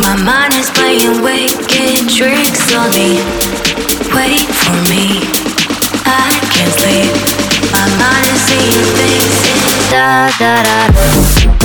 My mind is playing wicked tricks on me. Wake for me, I can't sleep. My mind is seeing faces. Da da da.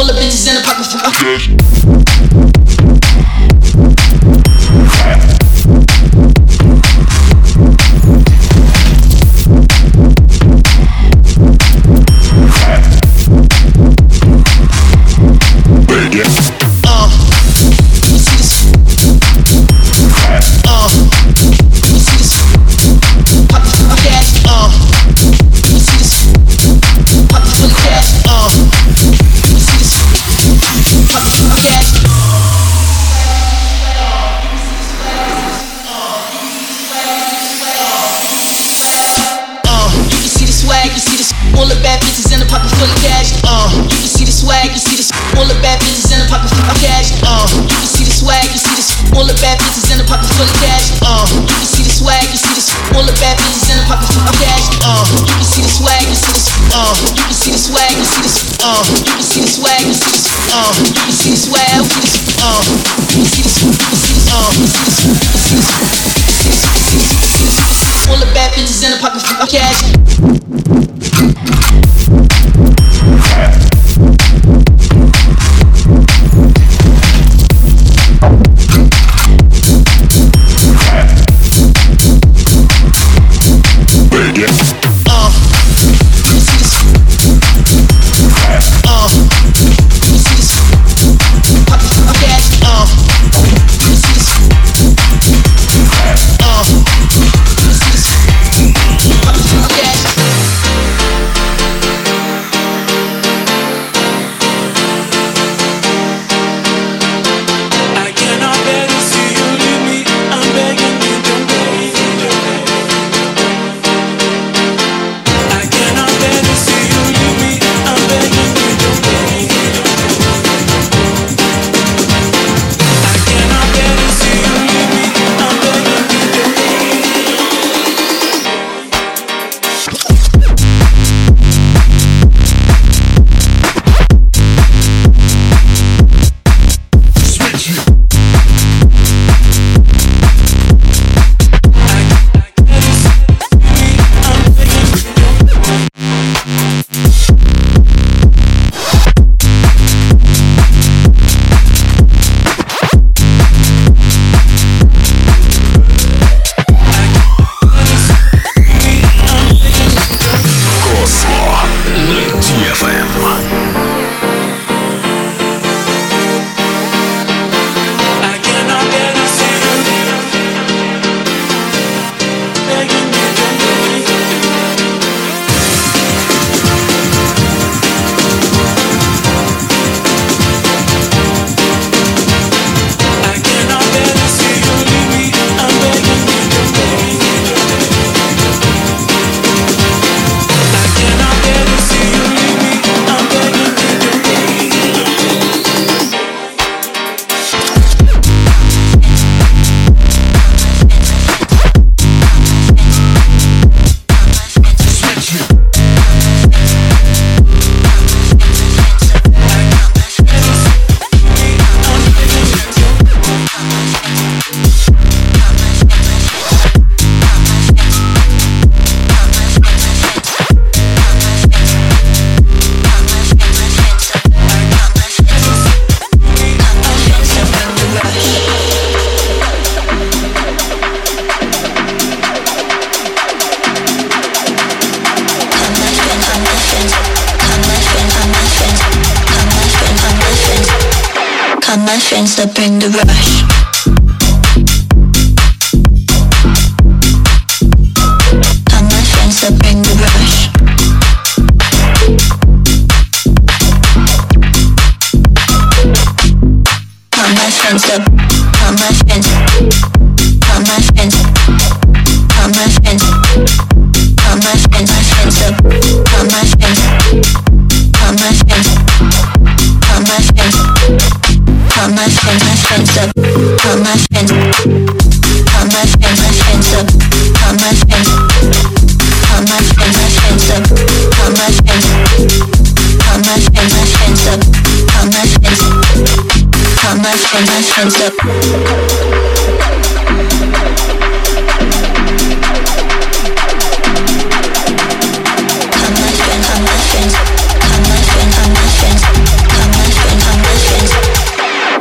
All the bitches in the pocket for cash.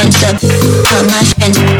friends, up on my friends.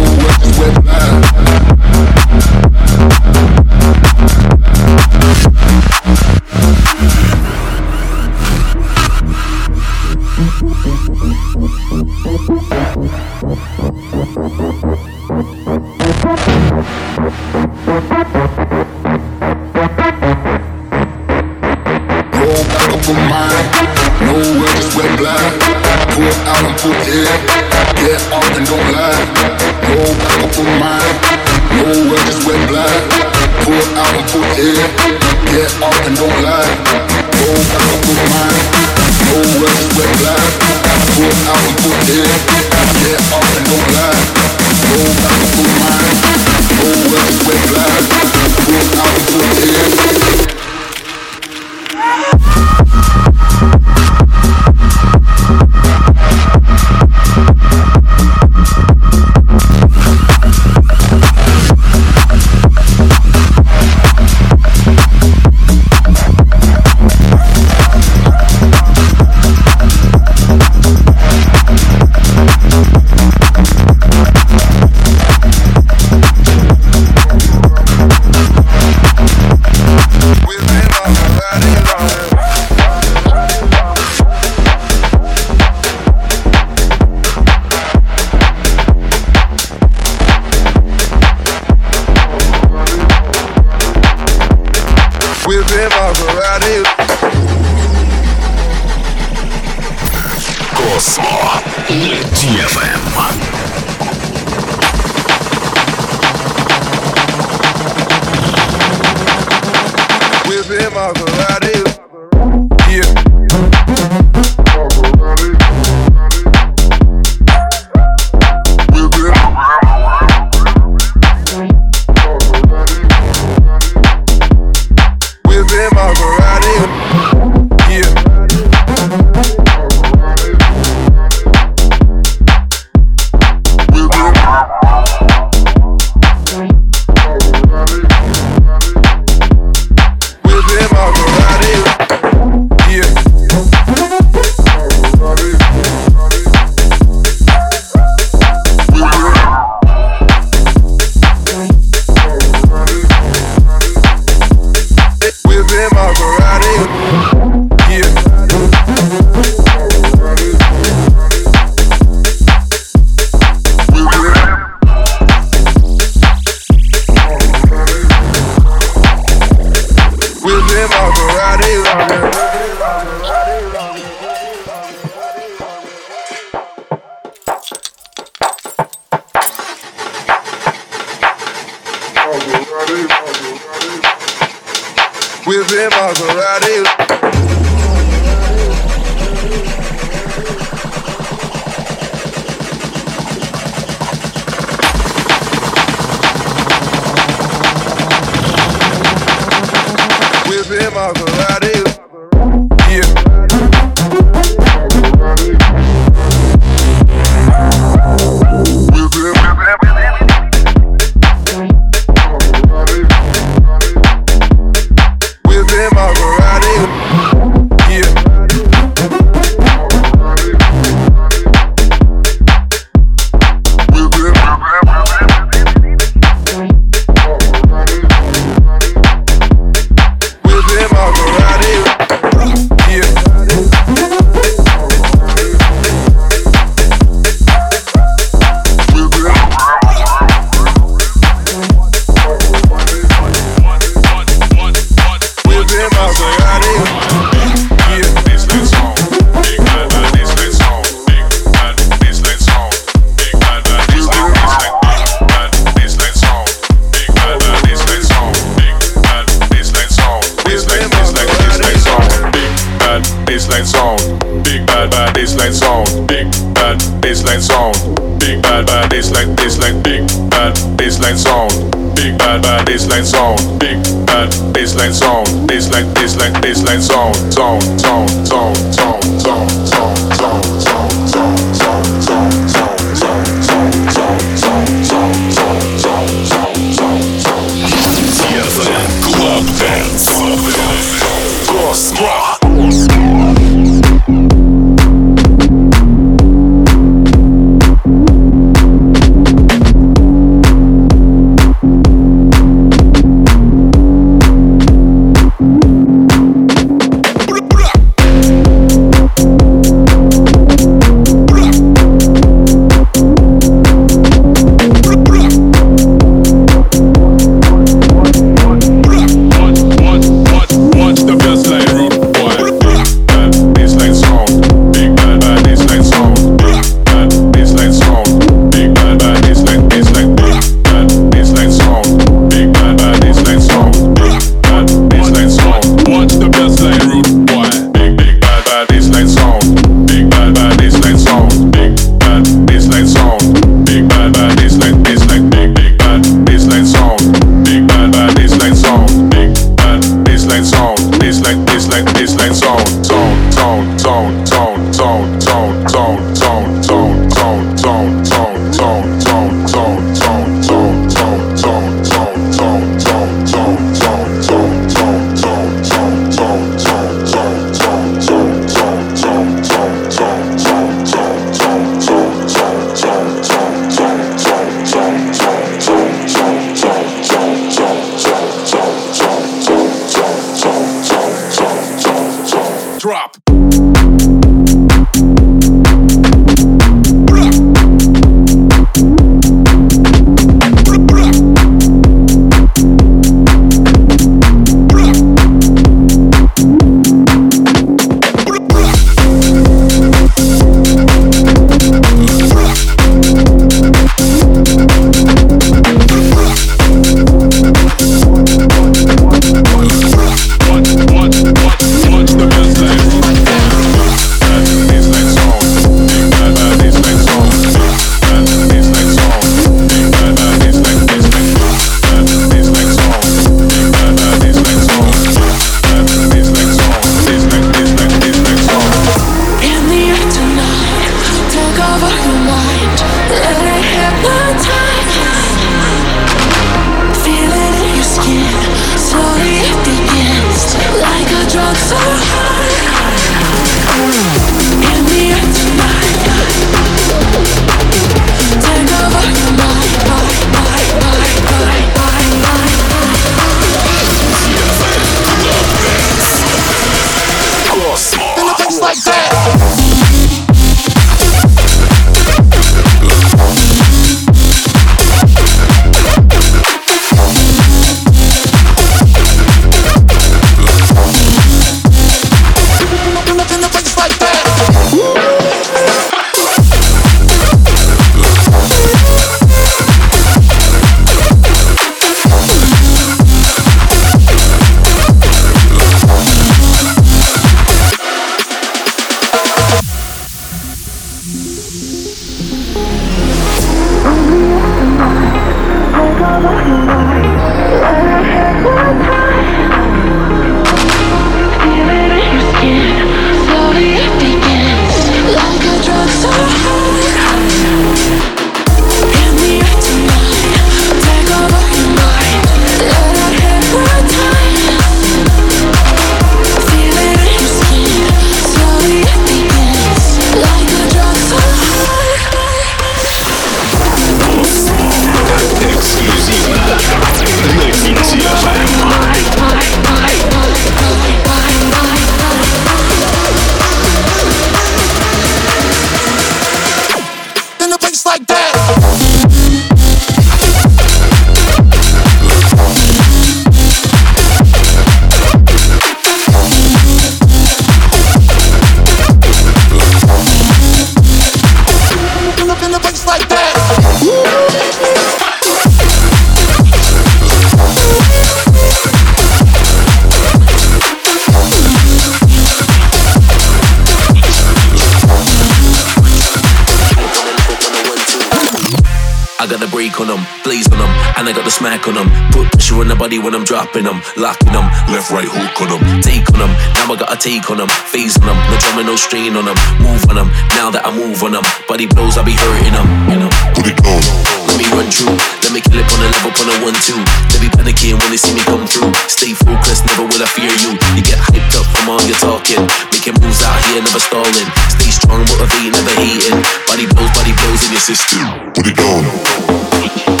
On the body when I'm dropping them, locking them, left, right, hook on them, take on them. Now I got a take on them, phase on them, no drama, no strain on them, move on them. Now that I move on them, body blows, I be hurting them, you know. Put it on. Let me run through, let me kill it on a level, on a one two. They be panicking when they see me come through. Stay focused, never will I fear you. You get hyped up from all your talking, making moves out here, never stalling. Stay strong, motivate, never hating. Body blows, body blows in your system. Put it on.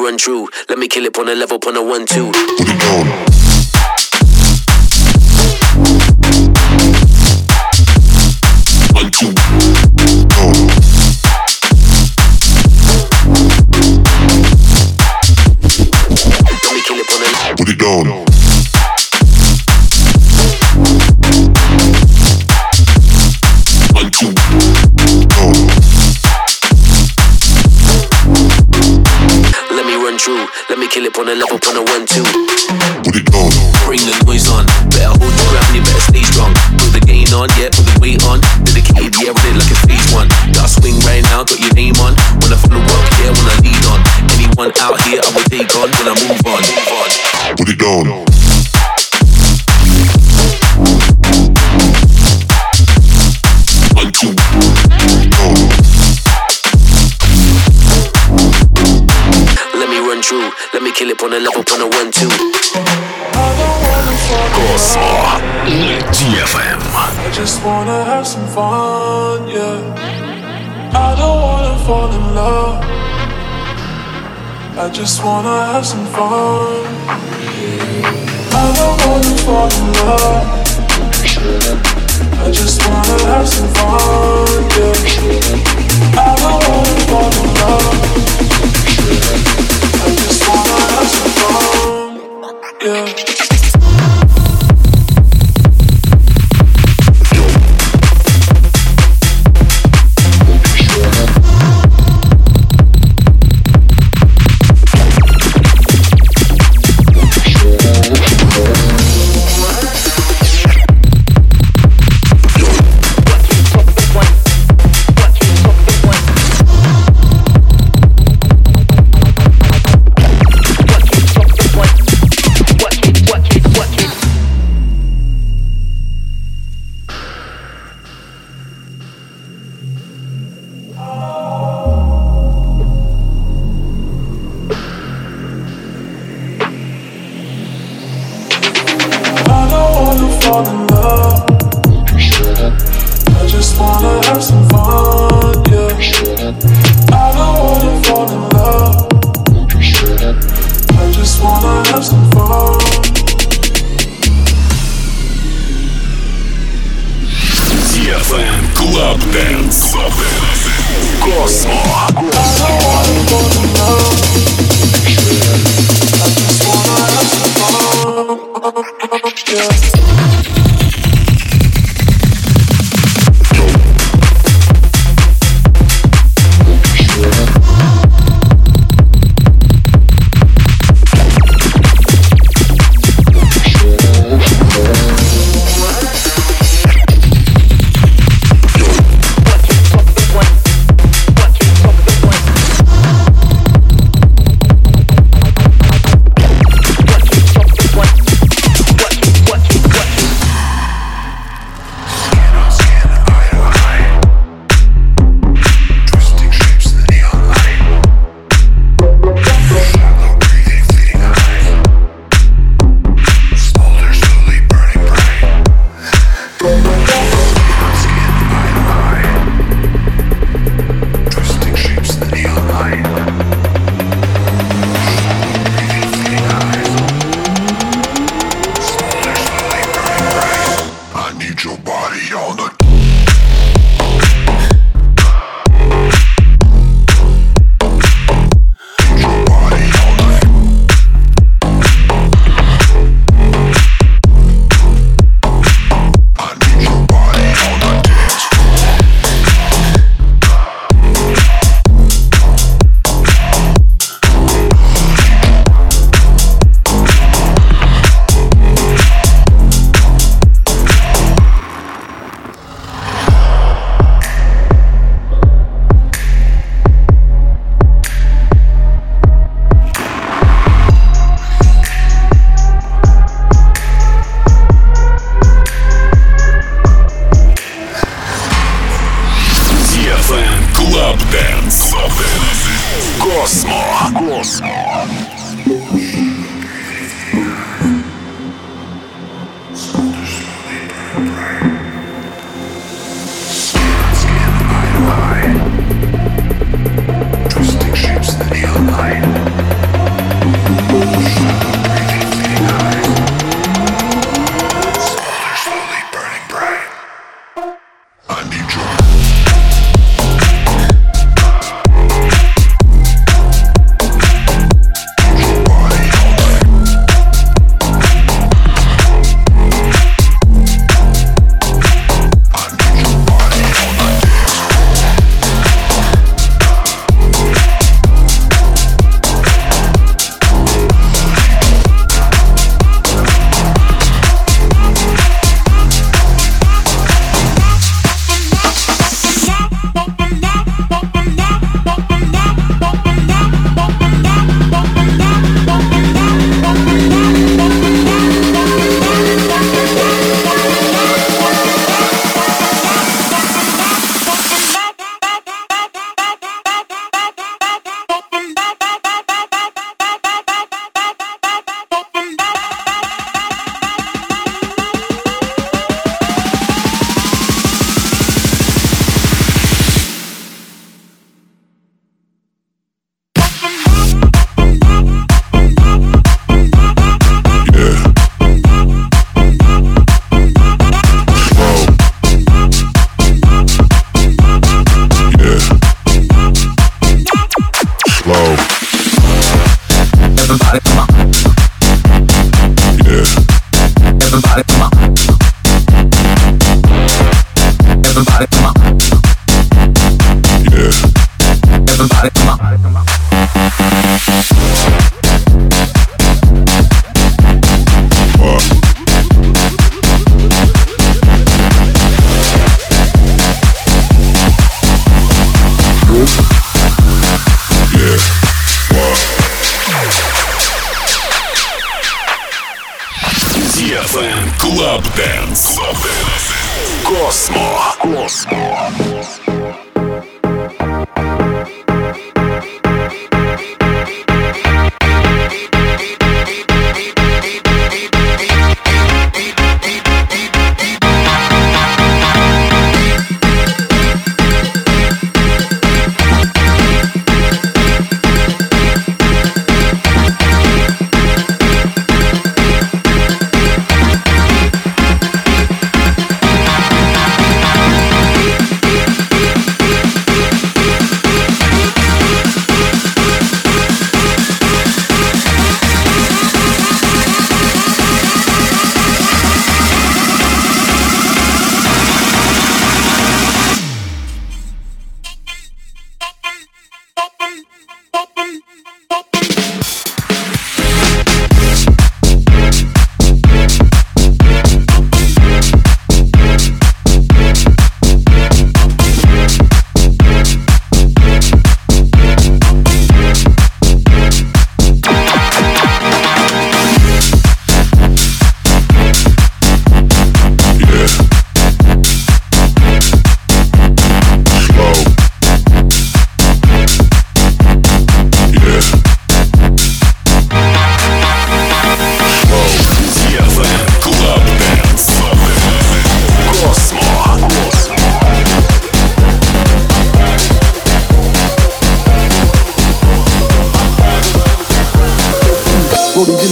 Me run through, let me kill it on a level, on a one two. Put it a Put it on. Kill it on a level, on a one two. Put it on. Bring the noise on, better hold your ground, you better stay strong. Put the gain on, yeah, put the weight on. Dedicated, yeah, with it like it's phase one. Got a swing right now, got your name on. When I follow up, yeah, when I lead on. Anyone out here, I will take on when I move on. Move on. Put it on. Kill it level, one two. DFM. I just wanna have some fun, yeah. I don't wanna fall in love. I just wanna have some fun. I don't wanna fall in love. I just wanna have some fun, yeah. I don't wanna fall in love.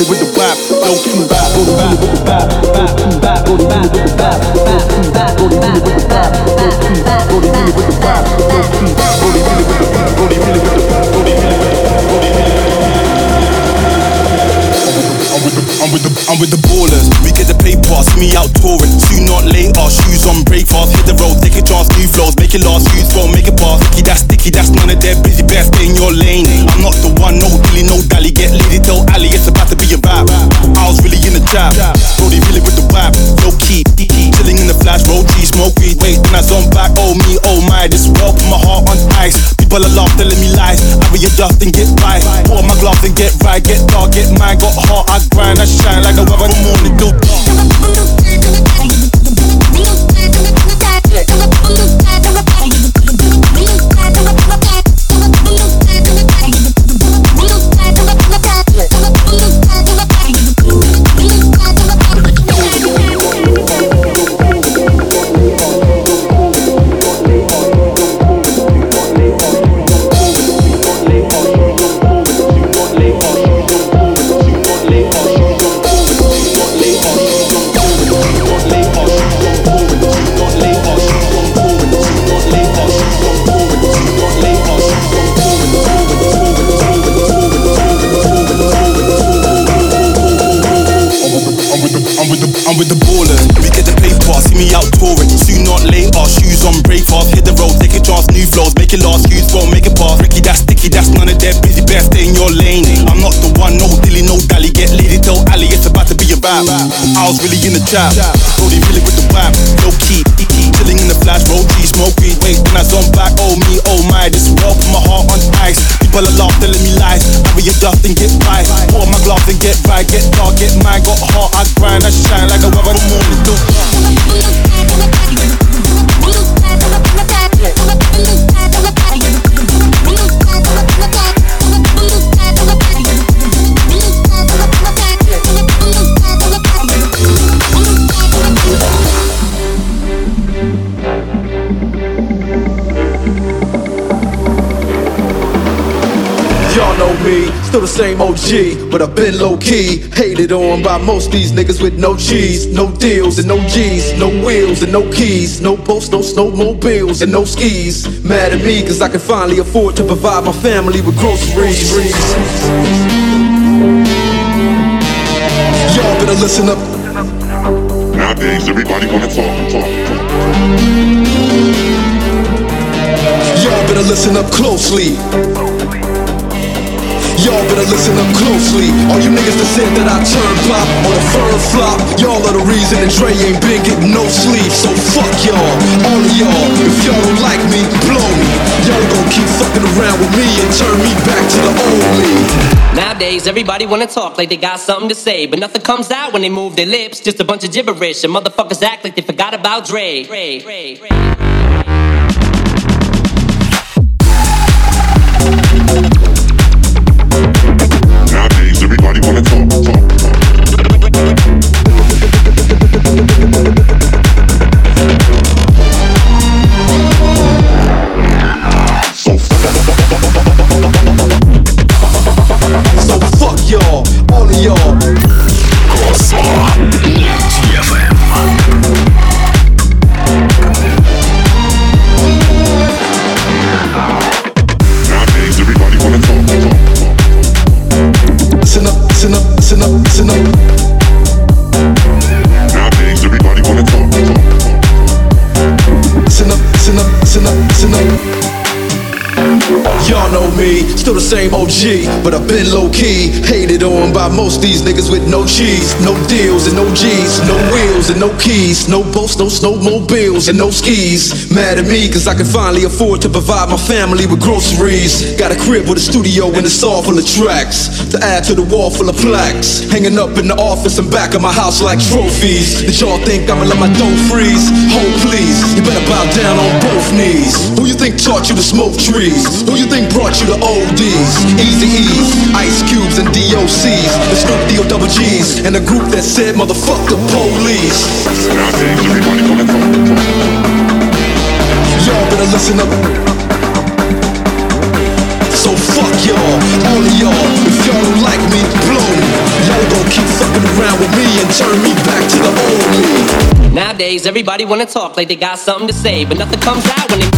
With the rap, rap. With the rap. I'm with the, I'm with the, I'm with the ballers. We get the paper, see me out touring. Soon not later, shoes on, break fast, hit the road, take a chance, new flows, make it last, use go, make it pass. Sticky, that's sticky, that's none of their busy, the Brody really with the rap, low key, chilling in the flash, roll G, smoke weed, wait, then I zone back, oh me, oh my, this world put my heart on ice. People are laugh, telling me lies, I readjust and get right, on my gloves and get right, get dark, get mine, got heart, I grind, I shine like the weather, the with the, ballers. We get the paper, see me out touring. Soon not later, shoes on, break fast, hit the road, take a chance, new flows, make it last, use go, make it pass. Ricky, that's sticky, that's none of their busy, best stay in your lane. I'm not the one, no dilly, no dally, get lady, tell Ali, it's about to be a rap. I was really in the trap, Brody really with the rap, low key, flash, roll G, smoke weed, wait, then I zone back, oh me, oh my, this world put my heart on ice. People are laugh, telling me lies, I readjust and get right, on my gloves and get right, get dark, get mine, got heart, I grind, I shine like a weather, the morning do. Still the same OG, but I've been low key. Hated on by most these niggas with no cheese, no deals and no G's, no wheels and no keys, no posts, no snowmobiles and no skis. Mad at me, cause I can finally afford to provide my family with groceries. Y'all better listen up. Nowadays, everybody wanna talk, talk, talk. Y'all better listen up closely. Y'all better listen up closely. All you niggas that said that I turn pop on a firm flop, y'all are the reason that Dre ain't been getting no sleep. So fuck y'all, all of y'all. If y'all don't like me, blow me. Y'all gon' keep fucking around with me and turn me back to the old me. Nowadays, everybody wanna talk like they got something to say, but nothing comes out when they move their lips. Just a bunch of gibberish, and motherfuckers act like they forgot about Dre. Dre, Dre, Dre. Everybody wanna talk, talk, OG, but I've been low key. Hated on by most these niggas with no cheese, no deals and no G's, no wheels and no keys, no boats, no snowmobiles and no skis. Mad at me, cause I can finally afford to provide my family with groceries. Got a crib with a studio and it's all full of tracks. To add to the wall full of plaques. Hanging up in the office and back of my house like trophies. Did y'all think I'ma let my dough freeze? Hold please, you better bow down on both knees. Who you think taught you to smoke trees? Who you think brought you to ODs? Easy E's, Ice Cubes and DOCs. The Snoop D-O double G's. And the group that said motherfuck the police. Nowadays, everybody wanna talk, talk. Y'all better listen up. So fuck y'all, all of y'all. If y'all don't like me, blow me. Y'all gon' keep fucking around with me and turn me back to the old me. Nowadays, everybody wanna talk like they got something to say, but nothing comes out when they.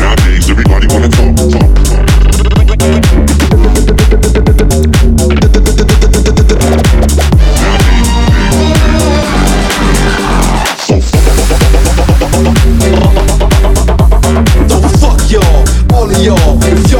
Nowadays, everybody wanna talk, talk, y'all.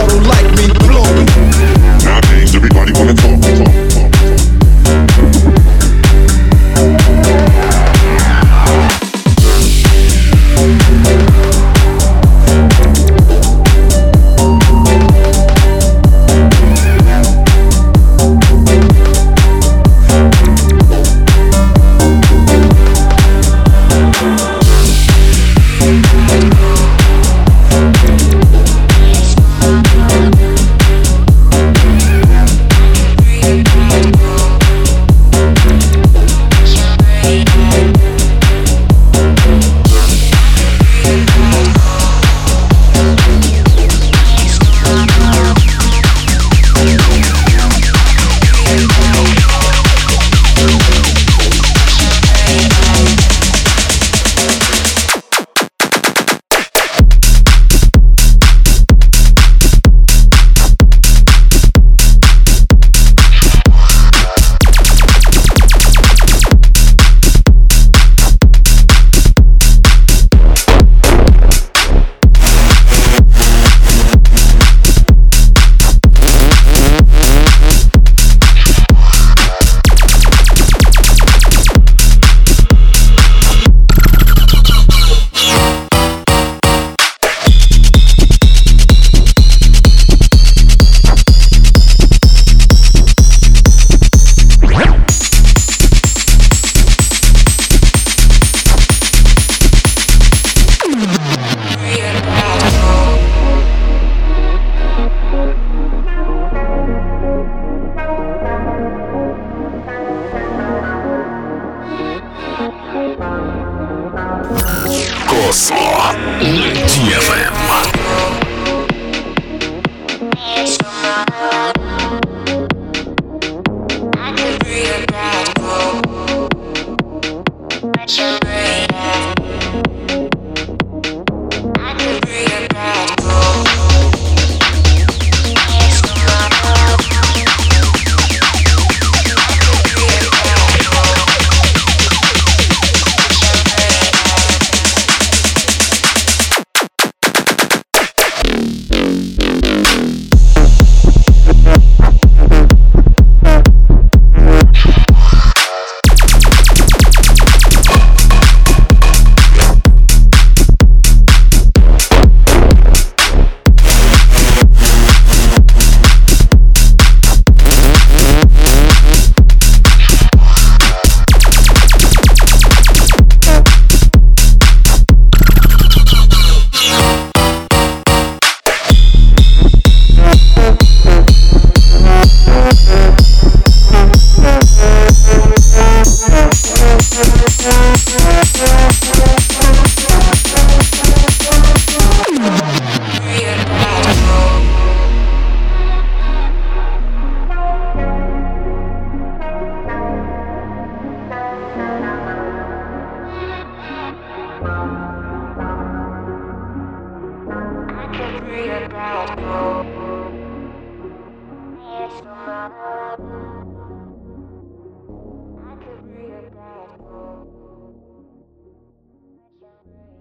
Космо. ДФМ.